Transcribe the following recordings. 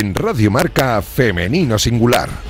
en Radio Marca Femenino Singular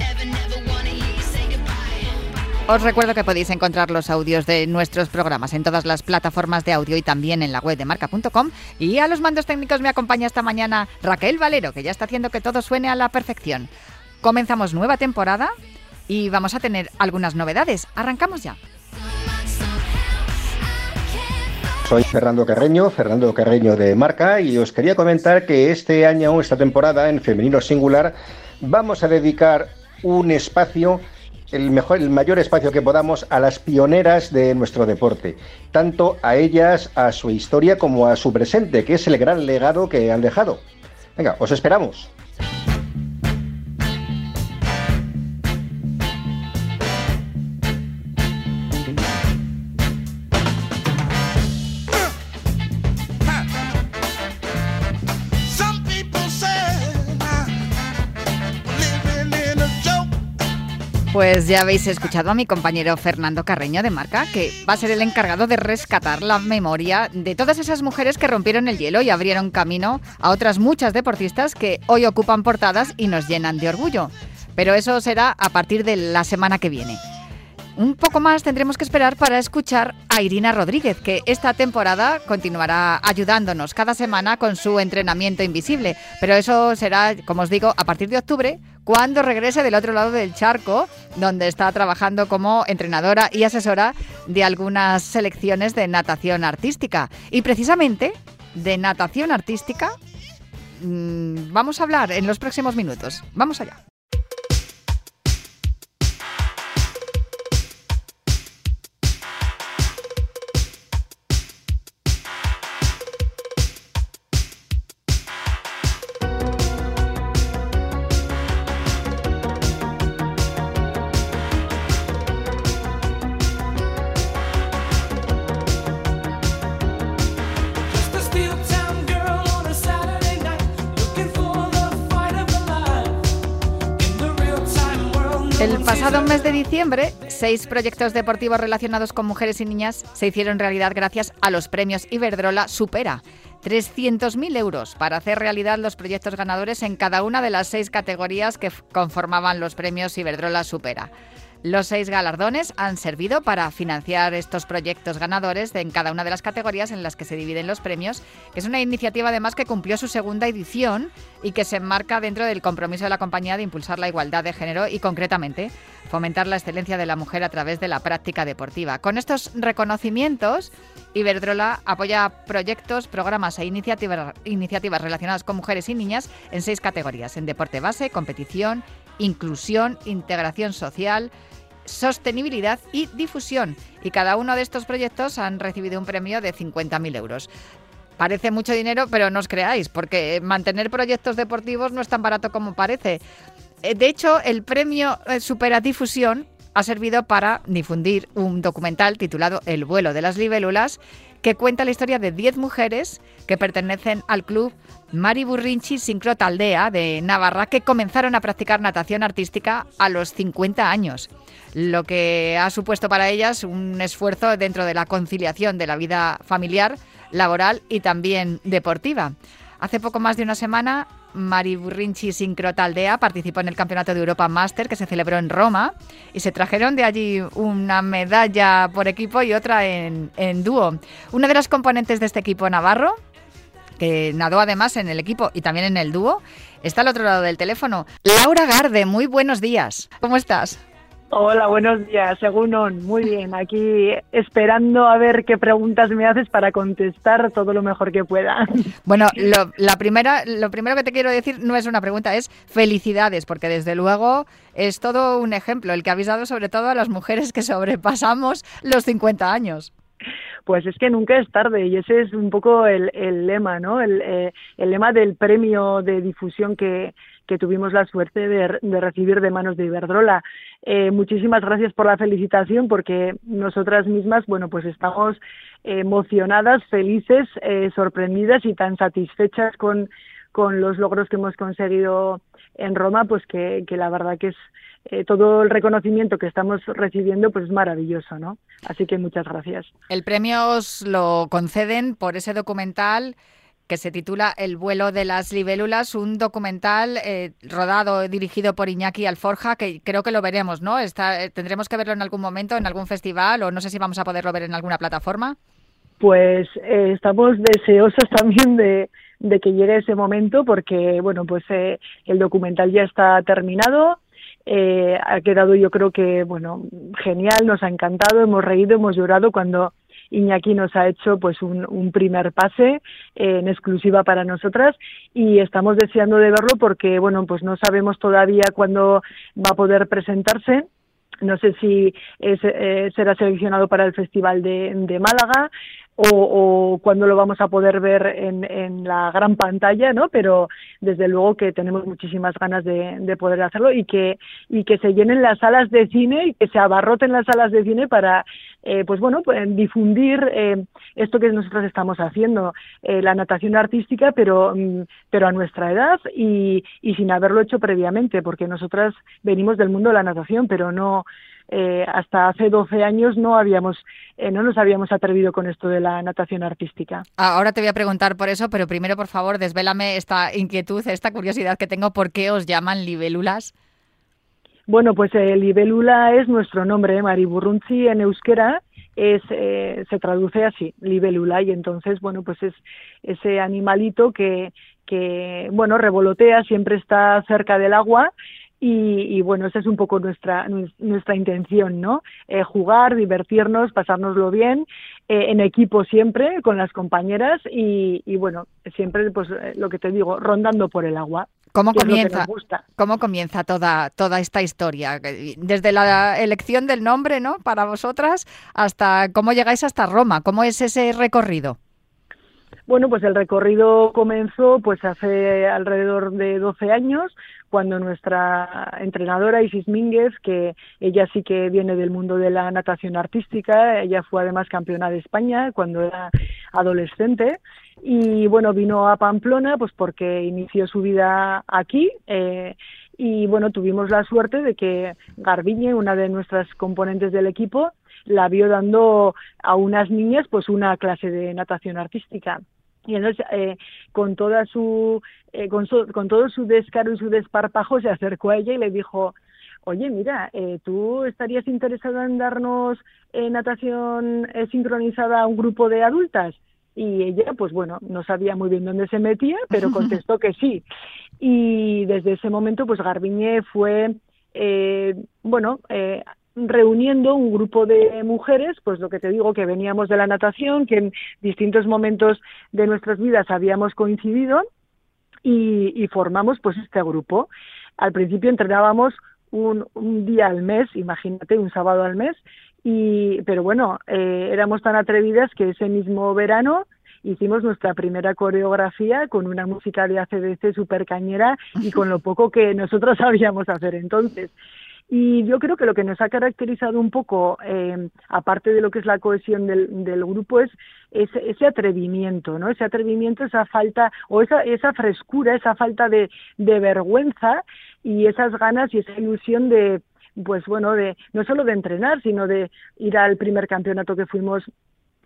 Os recuerdo que podéis encontrar los audios de nuestros programas en todas las plataformas de audio y también en la web de marca.com. Y a los mandos técnicos me acompaña esta mañana Raquel Valero, que ya está haciendo que todo suene a la perfección. Comenzamos nueva temporada y vamos a tener algunas novedades. Arrancamos ya. Soy Fernando Carreño, Fernando Carreño de Marca, y os quería comentar que este año, esta temporada, en Femenino Singular, vamos a dedicar un espacio el, mejor, el mayor espacio que podamos a las pioneras de nuestro deporte, tanto a ellas, a su historia, como a su presente, que es el gran legado que han dejado. Venga, os esperamos. Pues ya habéis escuchado a mi compañero Fernando Carreño de Marca, que va a ser el encargado de rescatar la memoria de todas esas mujeres que rompieron el hielo y abrieron camino a otras muchas deportistas que hoy ocupan portadas y nos llenan de orgullo. Pero eso será a partir de la semana que viene. Un poco más tendremos que esperar para escuchar a Irina Rodríguez, que esta temporada continuará ayudándonos cada semana con su entrenamiento invisible. Pero eso será, como os digo, a partir de octubre, cuando regrese del otro lado del charco, donde está trabajando como entrenadora y asesora de algunas selecciones de natación artística. Y precisamente de natación artística mmm, vamos a hablar en los próximos minutos. Vamos allá. Pasado mes de diciembre, seis proyectos deportivos relacionados con mujeres y niñas se hicieron realidad gracias a los premios Iberdrola Supera. 300.000 euros para hacer realidad los proyectos ganadores en cada una de las seis categorías que conformaban los premios Iberdrola Supera. Los seis galardones han servido para financiar estos proyectos ganadores en cada una de las categorías en las que se dividen los premios, que es una iniciativa además que cumplió su segunda edición y que se enmarca dentro del compromiso de la compañía de impulsar la igualdad de género y concretamente fomentar la excelencia de la mujer a través de la práctica deportiva. Con estos reconocimientos, Iberdrola apoya proyectos, programas e iniciativas, iniciativas relacionadas con mujeres y niñas en seis categorías, en deporte base, competición, inclusión, integración social, sostenibilidad y difusión. Y cada uno de estos proyectos han recibido un premio de 50.000 euros. Parece mucho dinero, pero no os creáis, porque mantener proyectos deportivos no es tan barato como parece. Eh, de hecho, el premio eh, Superadifusión ha servido para difundir un documental titulado El vuelo de las libélulas, que cuenta la historia de 10 mujeres que pertenecen al club Mari Burrinchi Sincrot Aldea de Navarra, que comenzaron a practicar natación artística a los 50 años, lo que ha supuesto para ellas un esfuerzo dentro de la conciliación de la vida familiar, laboral y también deportiva. Hace poco más de una semana, Mari Burrinchi Sincrotaldea participó en el Campeonato de Europa Master que se celebró en Roma y se trajeron de allí una medalla por equipo y otra en, en dúo. Una de las componentes de este equipo navarro, que nadó además en el equipo y también en el dúo, está al otro lado del teléfono. Laura Garde, muy buenos días. ¿Cómo estás? Hola, buenos días, según Muy bien, aquí esperando a ver qué preguntas me haces para contestar todo lo mejor que pueda. Bueno, lo, la primera, lo primero que te quiero decir no es una pregunta, es felicidades, porque desde luego es todo un ejemplo, el que habéis dado sobre todo a las mujeres que sobrepasamos los 50 años. Pues es que nunca es tarde y ese es un poco el, lema, ¿no? El, eh, el lema del premio de difusión que, que tuvimos la suerte de, recibir de manos de Iberdrola. Eh, muchísimas gracias por la felicitación porque nosotras mismas, bueno, pues estamos emocionadas, felices, eh, sorprendidas y tan satisfechas con, con los logros que hemos conseguido en Roma, pues que, que la verdad que es eh, todo el reconocimiento que estamos recibiendo pues es maravilloso, ¿no? Así que muchas gracias. El premio os lo conceden por ese documental que se titula El vuelo de las libélulas, un documental eh, rodado, dirigido por Iñaki Alforja, que creo que lo veremos, ¿no? Está, eh, ¿Tendremos que verlo en algún momento, en algún festival, o no sé si vamos a poderlo ver en alguna plataforma? Pues eh, estamos deseosos también de, de, que llegue ese momento, porque, bueno, pues el documental ya está terminado, ha quedado yo creo que, bueno, genial, nos ha encantado, hemos reído, hemos llorado cuando Iñaki nos ha hecho pues un, primer pase eh, en exclusiva para nosotras y estamos deseando de verlo porque bueno pues no sabemos todavía cuándo va a poder presentarse no sé si eh, será seleccionado para el Festival de, Málaga o, cuándo lo vamos a poder ver en, en, la gran pantalla, ¿no? Pero desde luego que tenemos muchísimas ganas de, de, poder hacerlo y que, y que se llenen las salas de cine y que se abarroten las salas de cine para, eh, pues bueno, pues difundir eh, esto que nosotros estamos haciendo, eh, la natación artística, pero, mm, pero a nuestra edad y, sin haberlo hecho previamente, porque nosotras venimos del mundo de la natación, pero no eh, hasta hace 12 años no habíamos no nos habíamos atrevido con esto de la natación artística. Ahora te voy a preguntar por eso, pero primero, por favor, desvélame esta inquietud, esta curiosidad que tengo, ¿por qué os llaman libélulas? Bueno, pues el eh, libélula es nuestro nombre, Mariburrunzi en euskera es se traduce así, libélula y entonces, bueno, pues es ese animalito que bueno, revolotea, siempre está cerca del agua y, bueno, esa es un poco nuestra, nuestra intención, ¿no? Eh, jugar, divertirnos, pasárnoslo bien, eh, en equipo siempre, con las compañeras y, bueno, siempre, pues eh, lo que te digo, rondando por el agua. ¿Cómo comienza, ¿Cómo comienza toda, toda esta historia? Desde la elección del nombre, ¿no? Para vosotras, hasta cómo llegáis hasta Roma. ¿Cómo es ese recorrido? Bueno, pues el recorrido comenzó pues hace alrededor de 12 años, cuando nuestra entrenadora Isis Mínguez, que ella sí que viene del mundo de la natación artística, ella fue además campeona de España cuando era adolescente, y bueno, vino a Pamplona pues porque inició su vida aquí, eh, y bueno, tuvimos la suerte de que Garbiñe, una de nuestras componentes del equipo, la vio dando a unas niñas pues una clase de natación artística. Y entonces eh, con toda su, eh, con, todo su descaro y su desparpajo se acercó a ella y le dijo oye mira eh, tú estarías interesada en darnos eh, natación eh, sincronizada a un grupo de adultas y ella pues bueno no sabía muy bien dónde se metía pero contestó que sí y desde ese momento pues Garbiñe fue eh, bueno eh, reuniendo un grupo de mujeres, pues lo que te digo, que veníamos de la natación, que en distintos momentos de nuestras vidas habíamos coincidido y, formamos pues este grupo. Al principio entrenábamos un, un, día al mes, imagínate, un sábado al mes, y, pero bueno, eh, éramos tan atrevidas que ese mismo verano hicimos nuestra primera coreografía con una música de ACDC super cañera y con lo poco que nosotros sabíamos hacer entonces. Y yo creo que lo que nos ha caracterizado un poco, eh, aparte de lo que es la cohesión del, del grupo, es ese, ese, atrevimiento, ¿no? Ese atrevimiento, esa falta, o esa, esa frescura, esa falta de, de vergüenza y esas ganas y esa ilusión de, pues bueno, de no solo de entrenar, sino de ir al primer campeonato que fuimos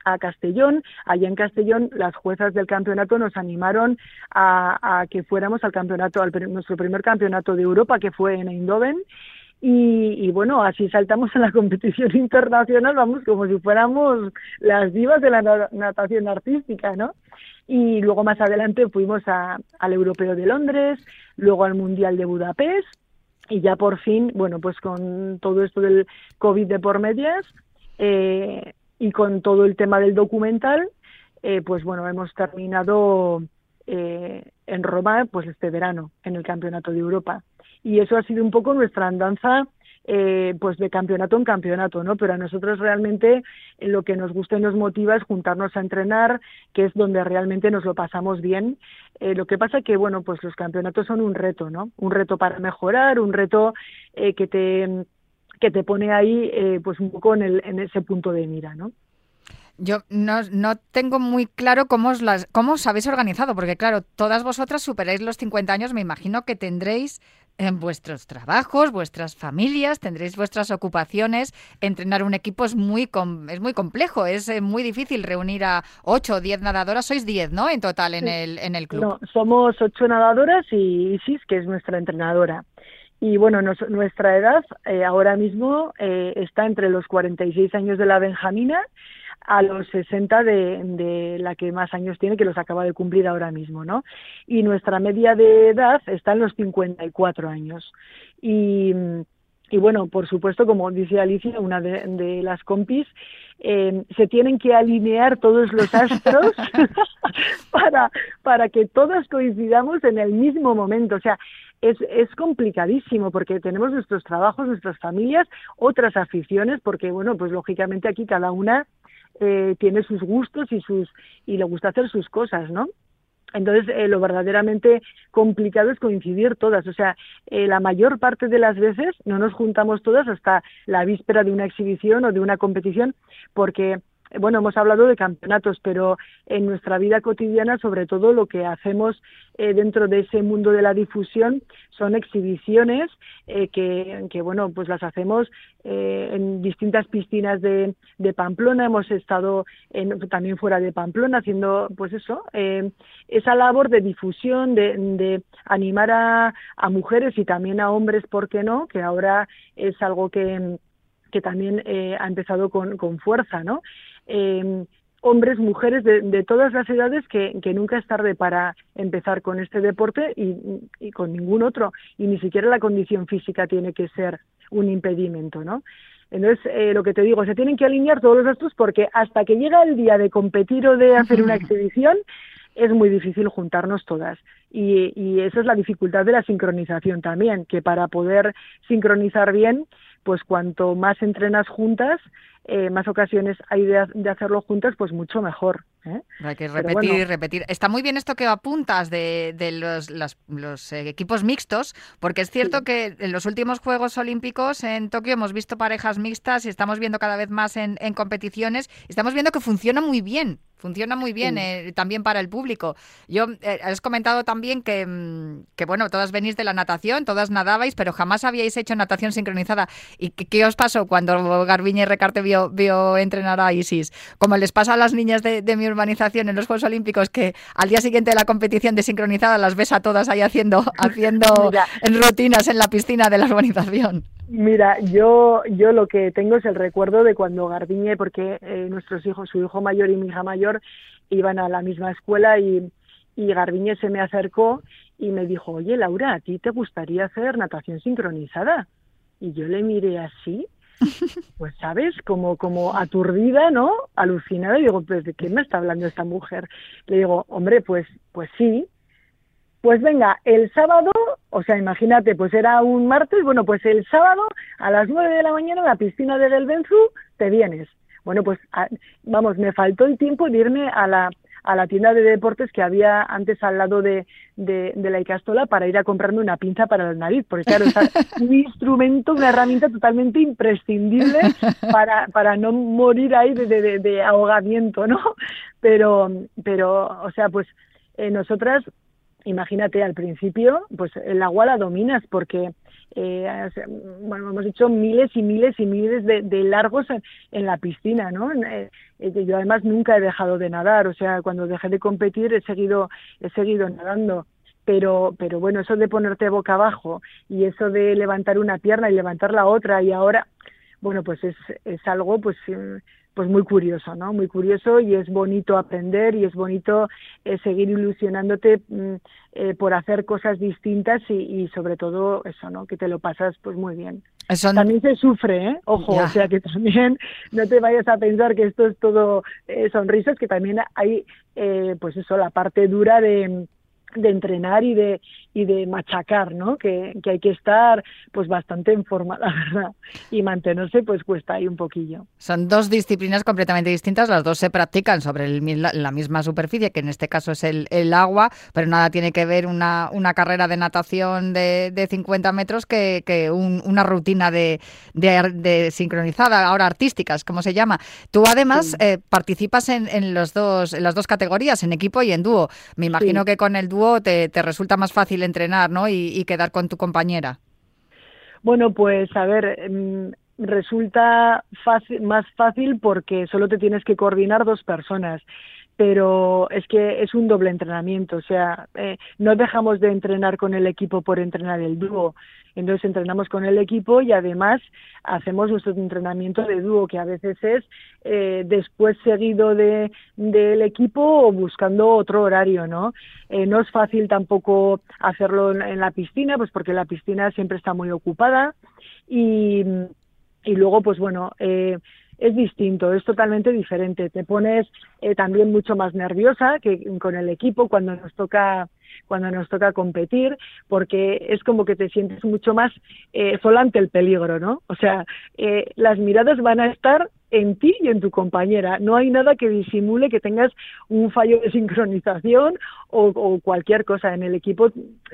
a Castellón. Allá en Castellón las juezas del campeonato nos animaron a, a que fuéramos al campeonato, al nuestro primer campeonato de Europa que fue en Eindhoven y, bueno, así saltamos en la competición internacional, vamos, como si fuéramos las divas de la natación artística, ¿no? Y luego más adelante fuimos a, al Europeo de Londres, luego al Mundial de Budapest, y ya por fin, bueno, pues con todo esto del COVID de por medias eh, y con todo el tema del documental, eh, pues bueno, hemos terminado eh, en Roma pues este verano en el Campeonato de Europa. Y eso ha sido un poco nuestra andanza eh, pues de campeonato en campeonato, ¿no? Pero a nosotros realmente eh, lo que nos gusta y nos motiva es juntarnos a entrenar, que es donde realmente nos lo pasamos bien. Eh, lo que pasa que, bueno, pues los campeonatos son un reto, ¿no? Un reto para mejorar, un reto que te que te pone ahí, pues un poco en, el, en ese punto de mira, ¿no? Yo no, no, tengo muy claro cómo os, las, cómo os habéis organizado, porque claro, todas vosotras superáis los 50 años, me imagino que tendréis en vuestros trabajos, vuestras familias, tendréis vuestras ocupaciones. Entrenar un equipo es muy, es muy complejo, es eh, muy difícil reunir a 8 o 10 nadadoras. Sois 10, ¿no? En total en, el, en el club. No, somos 8 nadadoras y Isis, que es nuestra entrenadora. Y bueno, nuestra edad eh, ahora mismo eh, está entre los 46 años de la Benjamina a los 60 de, de, la que más años tiene, que los acaba de cumplir ahora mismo, ¿no? Y nuestra media de edad está en los 54 años. Y, y bueno, por supuesto, como dice Alicia, una de, las compis, eh, se tienen que alinear todos los astros para, para que todos coincidamos en el mismo momento. O sea, es, es complicadísimo porque tenemos nuestros trabajos, nuestras familias, otras aficiones, porque bueno, pues lógicamente aquí cada una eh, tiene sus gustos y sus y le gusta hacer sus cosas, ¿no? Entonces, eh, lo verdaderamente complicado es coincidir todas. O sea, eh, la mayor parte de las veces no nos juntamos todas hasta la víspera de una exhibición o de una competición, porque bueno, hemos hablado de campeonatos, pero en nuestra vida cotidiana, sobre todo, lo que hacemos eh, dentro de ese mundo de la difusión son exhibiciones eh, que, que, bueno, pues las hacemos eh, en distintas piscinas de, de Pamplona. Hemos estado en, también fuera de Pamplona haciendo, pues eso, esa labor de difusión, de, animar a, a mujeres y también a hombres, ¿por qué no? Que ahora es algo que que también ha empezado con, con fuerza, ¿no? Eh, hombres, mujeres de, todas las edades que, que, nunca es tarde para empezar con este deporte y, con ningún otro. Y ni siquiera la condición física tiene que ser un impedimento, ¿no? Entonces, eh, lo que te digo, se tienen que alinear todos los astros porque hasta que llega el día de competir o de hacer una exhibición, es muy difícil juntarnos todas. Y, y esa es la dificultad de la sincronización también, que para poder sincronizar bien, pues cuanto más entrenas juntas, eh, más ocasiones hay de, hacerlo juntas, pues mucho mejor. ¿eh? Hay que repetir y repetir. Está muy bien esto que apuntas de, de los, los, eh, equipos mixtos, porque es cierto que en los últimos Juegos Olímpicos en Tokio hemos visto parejas mixtas y estamos viendo cada vez más en, en competiciones. Estamos viendo que funciona muy bien. Funciona muy bien eh, también para el público. Yo eh, has comentado también que, mm, que, bueno, todas venís de la natación, todas nadabais, pero jamás habíais hecho natación sincronizada. ¿Y qué, os pasó cuando Garbiñe y Recarte vio, vio, entrenar a Isis? Como les pasa a las niñas de, mi urbanización en los Juegos Olímpicos, que al día siguiente de la competición de sincronizada las ves a todas ahí haciendo, haciendo en rutinas en la piscina de la urbanización. Mira, yo, yo lo que tengo es el recuerdo de cuando Garbiñe, porque eh, nuestros hijos, su hijo mayor y mi hija mayor, iban a la misma escuela y, y Garbiñe se me acercó y me dijo, oye Laura, ¿a ti te gustaría hacer natación sincronizada? Y yo le miré así, pues sabes, como, como aturdida, ¿no? Alucinada, y digo, pues ¿de qué me está hablando esta mujer? Le digo, hombre, pues, pues sí, pues venga, el sábado, o sea, imagínate, pues era un martes, bueno, pues el sábado a las nueve de la mañana en la piscina de Delbenzu te vienes. Bueno, pues vamos, me faltó el tiempo de irme a la, a la tienda de deportes que había antes al lado de, de, la Icastola para ir a comprarme una pinza para el nariz, porque claro, es un instrumento, una herramienta totalmente imprescindible para, para no morir ahí de, de, de ahogamiento, ¿no? Pero, pero, o sea, pues eh, nosotras imagínate al principio, pues el agua la dominas porque eh, bueno, hemos hecho miles y miles y miles de, largos en, la piscina, ¿no? Eh, eh, yo además nunca he dejado de nadar, o sea, cuando dejé de competir he seguido, he seguido nadando. Pero, pero bueno, eso de ponerte boca abajo y eso de levantar una pierna y levantar la otra y ahora, bueno, pues es, es algo pues pues muy curioso, ¿no? Muy curioso y es bonito aprender y es bonito eh, seguir ilusionándote mm, eh, por hacer cosas distintas y, sobre todo eso, ¿no? Que te lo pasas pues muy bien. También se sufre, ¿eh? Ojo, o sea que también no te vayas a pensar que esto es todo eh, sonrisas, que también hay, pues eso, la parte dura de de entrenar y de y de machacar, ¿no? Que, que, hay que estar pues bastante en forma, la verdad, y mantenerse pues cuesta ahí un poquillo. Son dos disciplinas completamente distintas, las dos se practican sobre el, la misma superficie, que en este caso es el, el agua, pero nada tiene que ver una, una carrera de natación de, de 50 metros que, que una rutina de, de, sincronizada, ahora artísticas, como se llama. Tú además eh, participas en, en, los dos, en las dos categorías, en equipo y en dúo. Me imagino que con el dúo te, te resulta más fácil entrenar ¿no? y, quedar con tu compañera? Bueno, pues a ver, em, resulta fácil, más fácil porque solo te tienes que coordinar dos personas pero es que es un doble entrenamiento, o sea, eh, no dejamos de entrenar con el equipo por entrenar el dúo. Entonces entrenamos con el equipo y además hacemos nuestro entrenamiento de dúo, que a veces es eh, después seguido de, del equipo o buscando otro horario, ¿no? Eh, no es fácil tampoco hacerlo en, la piscina, pues porque la piscina siempre está muy ocupada y, y luego, pues bueno, eh, es distinto, es totalmente diferente. Te pones eh, también mucho más nerviosa que con el equipo cuando nos toca cuando nos toca competir, porque es como que te sientes mucho más eh, ante el peligro, ¿no? O sea, eh, las miradas van a estar en ti y en tu compañera. No hay nada que disimule que tengas un fallo de sincronización o, cualquier cosa. En el equipo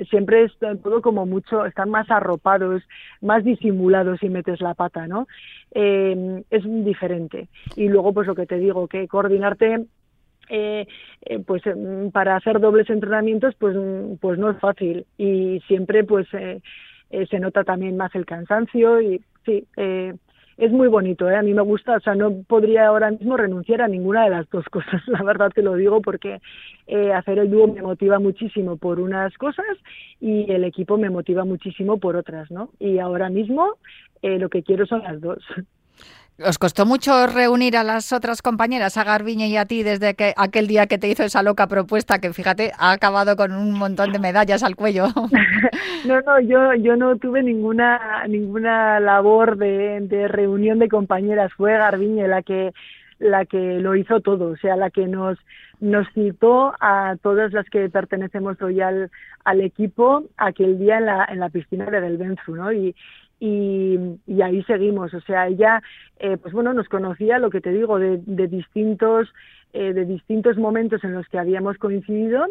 siempre es todo como mucho, están más arropados, más disimulados si metes la pata, ¿no? Eh, es diferente. Y luego, pues lo que te digo, que coordinarte eh, eh, pues mm, para hacer dobles entrenamientos pues pues no es fácil y siempre pues eh, se nota también más el cansancio y sí es muy bonito, ¿eh? a mí me gusta, o sea, no podría ahora mismo renunciar a ninguna de las dos cosas, la verdad te lo digo, porque hacer el dúo me motiva muchísimo por unas cosas y el equipo me motiva muchísimo por otras, ¿no? Y ahora mismo lo que quiero son las dos. ¿Os costó mucho reunir a las otras compañeras, a Garbiñe y a ti, desde que aquel día que te hizo esa loca propuesta que, fíjate, ha acabado con un montón de medallas al cuello? no, no, yo, yo no tuve ninguna, ninguna labor de, de reunión de compañeras. Fue Garbiñe la que la que lo hizo todo, o sea, la que nos, nos citó a todas las que pertenecemos hoy al, equipo aquel día en la, en la piscina de Belbenzu, ¿no? Y, y, y, ahí seguimos. O sea, ella, eh, pues bueno, nos conocía, lo que te digo, de, de distintos, eh, de distintos momentos en los que habíamos coincidido,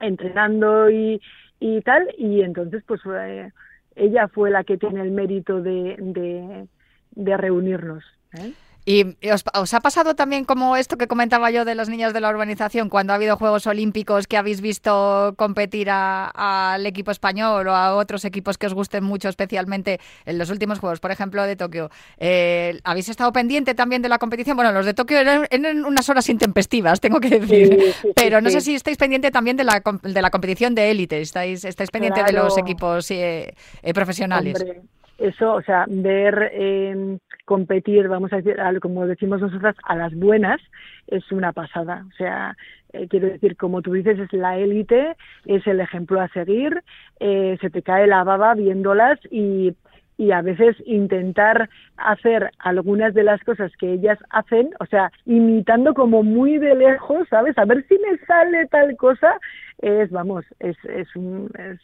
entrenando y, y tal, y entonces, pues eh, ella fue la que tiene el mérito de, de, reunirnos. ¿eh? ¿Y os, ha pasado también como esto que comentaba yo de los niños de la urbanización, cuando ha habido Juegos Olímpicos que habéis visto competir al equipo español o a otros equipos que os gusten mucho, especialmente en los últimos Juegos, por ejemplo, de Tokio? Eh, ¿Habéis estado pendiente también de la competición? Bueno, los de Tokio eran, unas horas intempestivas, tengo que decir, pero no sé si estáis pendiente también de la, de la competición de élite, estáis, estáis pendiente de los equipos eh, eh, profesionales. Eso, o sea, ver competir, vamos a decir, como decimos nosotras, a las buenas, es una pasada. O sea, eh, quiero decir, como tú dices, es la élite, es el ejemplo a seguir, eh, se te cae la baba viéndolas y, y a veces intentar hacer algunas de las cosas que ellas hacen, o sea, imitando como muy de lejos, ¿sabes? A ver si me sale tal cosa, es, vamos, es, es un, es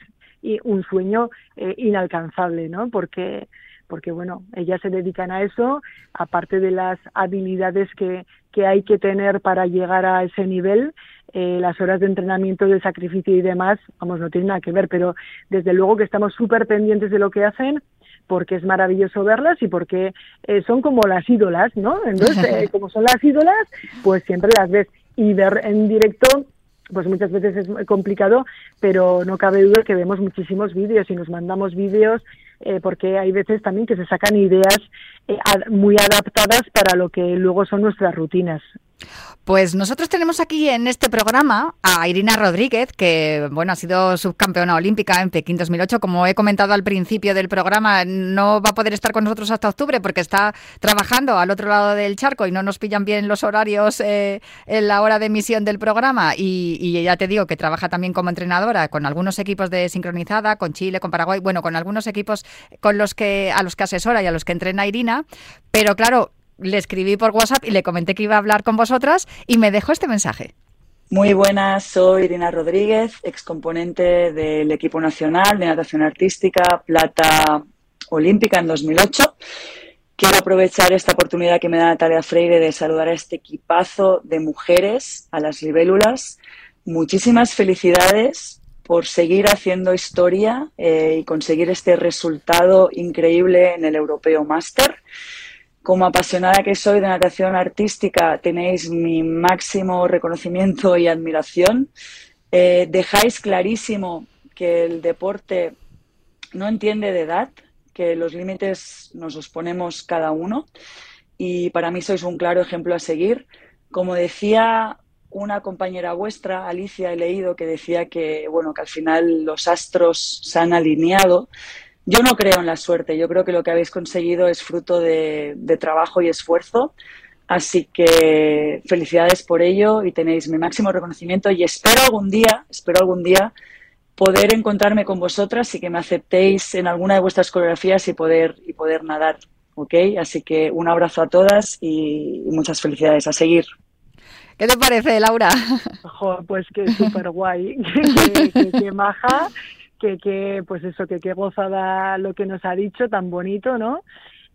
un sueño eh, inalcanzable, ¿no? Porque porque bueno, ellas se dedican a eso, aparte de las habilidades que, que hay que tener para llegar a ese nivel, eh, las horas de entrenamiento, de sacrificio y demás, vamos, no tienen nada que ver, pero desde luego que estamos súper pendientes de lo que hacen, porque es maravilloso verlas y porque eh, son como las ídolas, ¿no? Entonces, eh, como son las ídolas, pues siempre las ves y ver en directo pues muchas veces es complicado, pero no cabe duda que vemos muchísimos vídeos y nos mandamos vídeos eh, porque hay veces también que se sacan ideas eh, muy adaptadas para lo que luego son nuestras rutinas. Pues nosotros tenemos aquí en este programa a Irina Rodríguez, que bueno, ha sido subcampeona olímpica en Pekín 2008. Como he comentado al principio del programa, no va a poder estar con nosotros hasta octubre porque está trabajando al otro lado del charco y no nos pillan bien los horarios eh, en la hora de emisión del programa. Y, y, ya te digo que trabaja también como entrenadora con algunos equipos de sincronizada, con Chile, con Paraguay, bueno, con algunos equipos con los que a los que asesora y a los que entrena Irina. Pero claro, le escribí por WhatsApp y le comenté que iba a hablar con vosotras y me dejó este mensaje. Muy buenas, soy Irina Rodríguez, excomponente del equipo nacional de natación artística, plata olímpica en 2008. Quiero aprovechar esta oportunidad que me da Natalia Freire de saludar a este equipazo de mujeres, a las libélulas. Muchísimas felicidades por seguir haciendo historia eh, y conseguir este resultado increíble en el Europeo Master. Como apasionada que soy de natación artística, tenéis mi máximo reconocimiento y admiración. Eh, dejáis clarísimo que el deporte no entiende de edad, que los límites nos los ponemos cada uno y para mí sois un claro ejemplo a seguir. Como decía una compañera vuestra, Alicia, he leído que decía que bueno, que al final los astros se han alineado. Yo no creo en la suerte, yo creo que lo que habéis conseguido es fruto de, trabajo y esfuerzo. Así que felicidades por ello y tenéis mi máximo reconocimiento y espero algún día, espero algún día poder encontrarme con vosotras y que me aceptéis en alguna de vuestras coreografías y poder, y poder nadar. ¿Ok? Así que un abrazo a todas y, muchas felicidades. A seguir. ¿Qué te parece, Laura? pues que súper guay, que, maja que, que pues eso, que qué gozada lo que nos ha dicho, tan bonito, ¿no?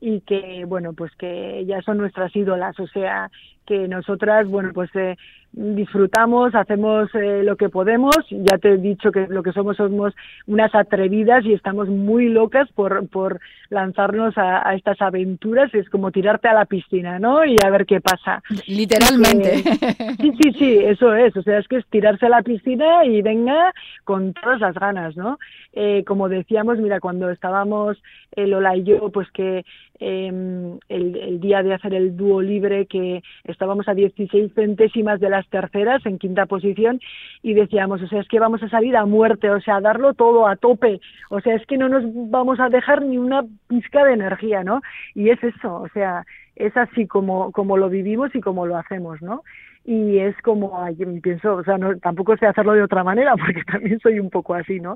Y que, bueno, pues que ya son nuestras ídolas, o sea, que nosotras, bueno, pues eh, disfrutamos, hacemos eh, lo que podemos. Ya te he dicho que lo que somos somos unas atrevidas y estamos muy locas por, por lanzarnos a, estas aventuras. Es como tirarte a la piscina, ¿no? Y a ver qué pasa. Literalmente. sí, sí, sí, eso es. O sea, es que es tirarse a la piscina y venga con todas las ganas, ¿no? Eh, como decíamos, mira, cuando estábamos Lola y yo, pues que em, el, el día de hacer el dúo libre, que estábamos a 16 centésimas de las terceras, en quinta posición, y decíamos, o sea, es que vamos a salir a muerte, o sea, a darlo todo a tope, o sea, es que no nos vamos a dejar ni una pizca de energía, ¿no? Y es eso, o sea, es así como, como lo vivimos y como lo hacemos, ¿no? Y es como, pienso, o sea, no, tampoco sé hacerlo de otra manera, porque también soy un poco así, ¿no?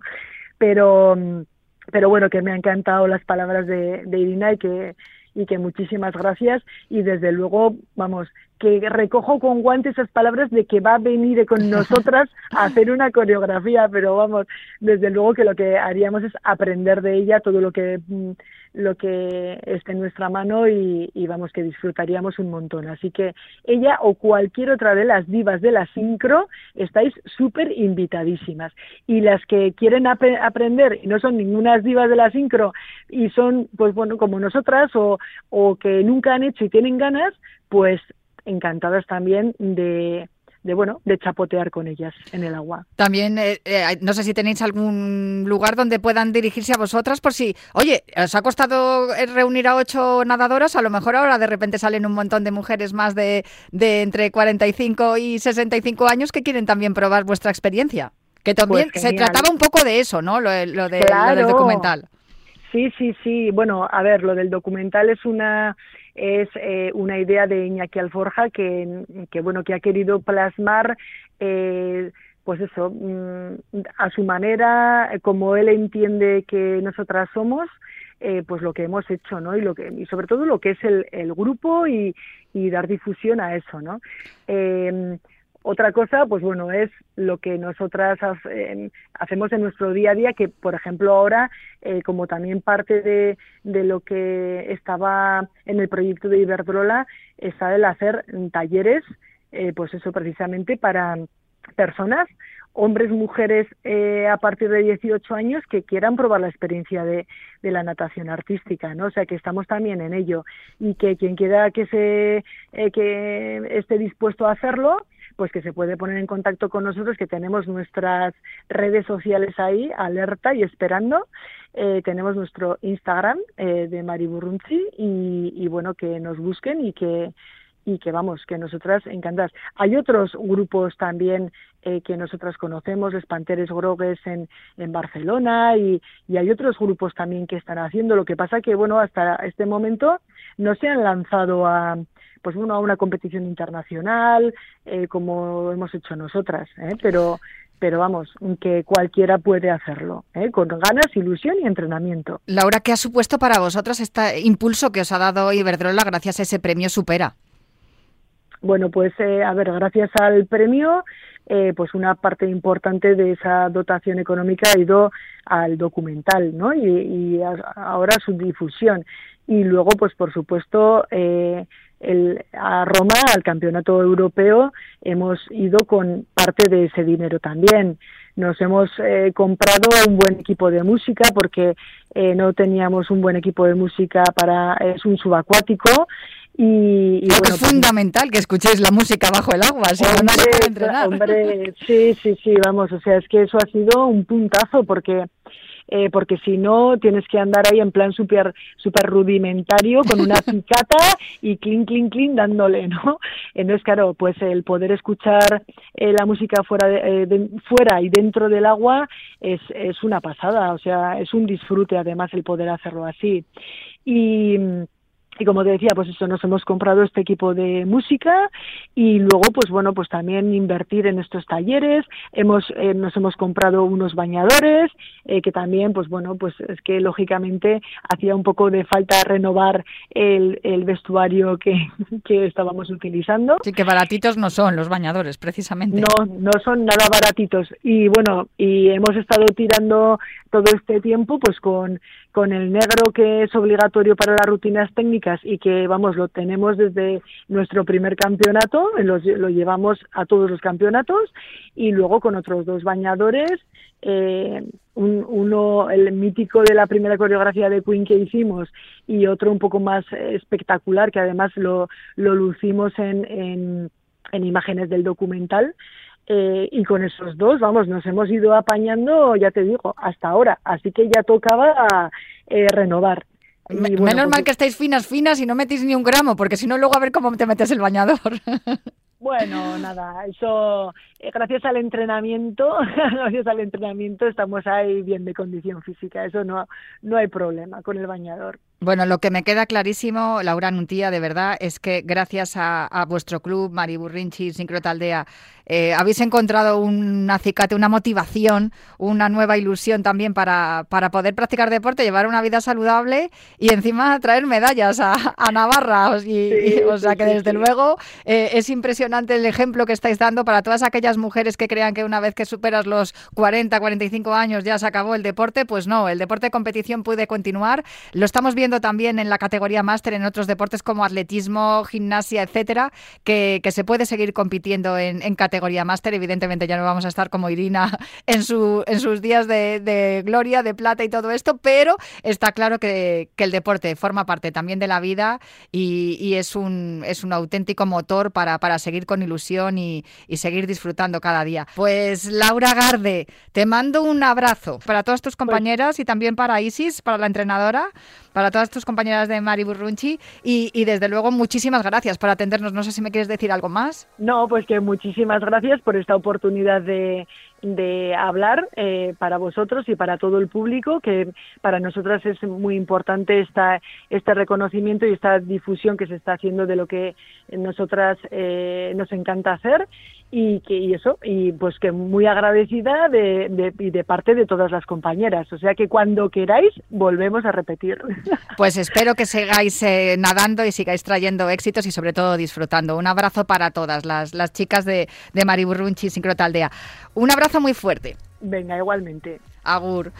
Pero, pero bueno, que me han encantado las palabras de, de Irina y que, y que muchísimas gracias. Y desde luego, vamos, que recojo con guantes esas palabras de que va a venir con nosotras a hacer una coreografía, pero vamos, desde luego que lo que haríamos es aprender de ella todo lo que mm, lo que esté en nuestra mano y, vamos que disfrutaríamos un montón. Así que ella o cualquier otra de las divas de la sincro estáis súper invitadísimas. Y las que quieren aprender y no son ninguna divas de la sincro y son pues bueno como nosotras o, o que nunca han hecho y tienen ganas, pues encantadas también de, de bueno de chapotear con ellas en el agua. También eh, eh, no sé si tenéis algún lugar donde puedan dirigirse a vosotras por si, oye, os ha costado eh, reunir a ocho nadadoras, a lo mejor ahora de repente salen un montón de mujeres más de, de entre 45 y 65 años que quieren también probar vuestra experiencia. Que también pues se trataba un poco de eso, ¿no? Lo, de, lo del documental. Sí, sí, sí. Bueno, a ver, lo del documental es una es eh, una idea de Iñaki Alforja que, que bueno que ha querido plasmar eh, pues eso mm, a su manera como él entiende que nosotras somos eh, pues lo que hemos hecho no y lo que y sobre todo lo que es el, el grupo y, y dar difusión a eso no eh, otra cosa, pues bueno, es lo que nosotras hacemos en nuestro día a día, que por ejemplo ahora, eh, como también parte de, lo que estaba en el proyecto de Iberdrola, está el hacer talleres, eh, pues eso precisamente para personas, hombres, mujeres eh, a partir de 18 años que quieran probar la experiencia de, de, la natación artística, ¿no? O sea que estamos también en ello y que quien quiera que se que esté dispuesto a hacerlo, pues que se puede poner en contacto con nosotros, que tenemos nuestras redes sociales ahí, alerta y esperando. Eh, tenemos nuestro Instagram eh, de Mari y, y, bueno, que nos busquen y que y que vamos, que nosotras encantadas. Hay otros grupos también eh, que nosotras conocemos, les Panteres Grogues en, en Barcelona y, y, hay otros grupos también que están haciendo. Lo que pasa que, bueno, hasta este momento no se han lanzado a pues bueno, a una competición internacional eh, como hemos hecho nosotras, ¿eh? pero pero vamos, que cualquiera puede hacerlo, ¿eh? con ganas, ilusión y entrenamiento. Laura, ¿qué ha supuesto para vosotras este impulso que os ha dado Iberdrola gracias a ese premio Supera? Bueno, pues eh, a ver, gracias al premio, eh, pues una parte importante de esa dotación económica ha ido al documental, ¿no? Y, y a, ahora su difusión. Y luego, pues por supuesto, eh, el, a Roma, al Campeonato Europeo, hemos ido con parte de ese dinero también. Nos hemos eh, comprado un buen equipo de música porque eh, no teníamos un buen equipo de música para es un subacuático y, y bueno, es fundamental que escuchéis la música bajo el agua, si no, no entrenar. Hombre, sí, sí, sí, vamos, o sea, es que eso ha sido un puntazo porque eh, porque si no tienes que andar ahí en plan súper super rudimentario con una picata y clink, clink, clink dándole, ¿no? Entonces, claro, pues el poder escuchar eh, la música fuera, de, eh, de, fuera y dentro del agua es, es una pasada, o sea, es un disfrute además el poder hacerlo así. Y y como te decía, pues eso, nos hemos comprado este equipo de música y luego, pues bueno, pues también invertir en estos talleres. Hemos, eh, nos hemos comprado unos bañadores, eh, que también, pues bueno, pues es que lógicamente hacía un poco de falta renovar el, el vestuario que, que estábamos utilizando. Sí, que baratitos no son los bañadores, precisamente. No, no son nada baratitos. Y bueno, y hemos estado tirando todo este tiempo, pues con, con el negro que es obligatorio para las rutinas técnicas y que, vamos, lo tenemos desde nuestro primer campeonato, lo, llevamos a todos los campeonatos y luego con otros dos bañadores, eh, un, uno, el mítico de la primera coreografía de Queen que hicimos y otro un poco más espectacular que además lo, lo lucimos en, en imágenes del documental. Eh, y con esos dos, vamos, nos hemos ido apañando, ya te digo, hasta ahora. Así que ya tocaba eh, renovar. Y, bueno, Menos pues, mal que estáis finas, finas y no metís ni un gramo, porque si no, luego a ver cómo te metes el bañador. Bueno, nada, eso eh, gracias al entrenamiento, gracias al entrenamiento estamos ahí bien de condición física, eso no, no hay problema con el bañador. Bueno, lo que me queda clarísimo, Laura Nuntía, de verdad, es que gracias a, a vuestro club, Mari Burrinchi, Sincrotaldea, eh, habéis encontrado un acicate, una motivación, una nueva ilusión también para, para poder practicar deporte, llevar una vida saludable y encima traer medallas a, a Navarra. Y, o sea que desde luego eh, es impresionante el ejemplo que estáis dando para todas aquellas mujeres que crean que una vez que superas los 40, 45 años ya se acabó el deporte. Pues no, el deporte de competición puede continuar. Lo estamos viendo también en la categoría máster en otros deportes como atletismo, gimnasia, etcétera, que, que se puede seguir compitiendo en, en, categoría máster. Evidentemente ya no vamos a estar como Irina en, su, en sus días de, de, gloria, de plata y todo esto, pero está claro que, que el deporte forma parte también de la vida y, y, es, un, es un auténtico motor para, para seguir con ilusión y, y seguir disfrutando cada día. Pues Laura Garde, te mando un abrazo para todas tus compañeras pues... y también para Isis, para la entrenadora para todas tus compañeras de Mari Burrunchi y, y, desde luego muchísimas gracias por atendernos. No sé si me quieres decir algo más. No, pues que muchísimas gracias por esta oportunidad de, de hablar eh, para vosotros y para todo el público, que para nosotras es muy importante esta, este reconocimiento y esta difusión que se está haciendo de lo que nosotras eh, nos encanta hacer y que y eso y pues que muy agradecida de, de, de parte de todas las compañeras. O sea que cuando queráis volvemos a repetir. Pues espero que sigáis eh, nadando y sigáis trayendo éxitos y sobre todo disfrutando. Un abrazo para todas las, las chicas de, de Mariburrunchi Sincrotaldea un abrazo muy fuerte venga igualmente agur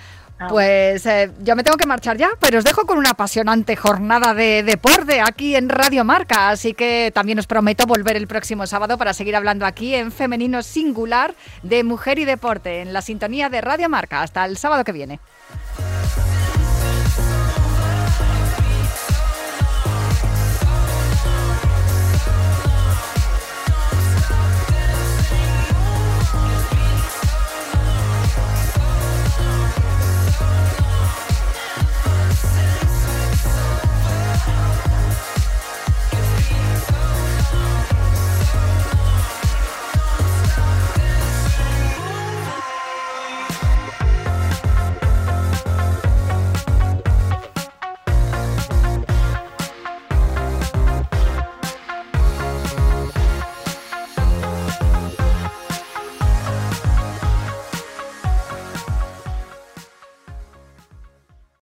pues eh, yo me tengo que marchar ya, pero os dejo con una apasionante jornada de deporte aquí en Radio Marca, así que también os prometo volver el próximo sábado para seguir hablando aquí en Femenino Singular de Mujer y Deporte, en la sintonía de Radio Marca. Hasta el sábado que viene.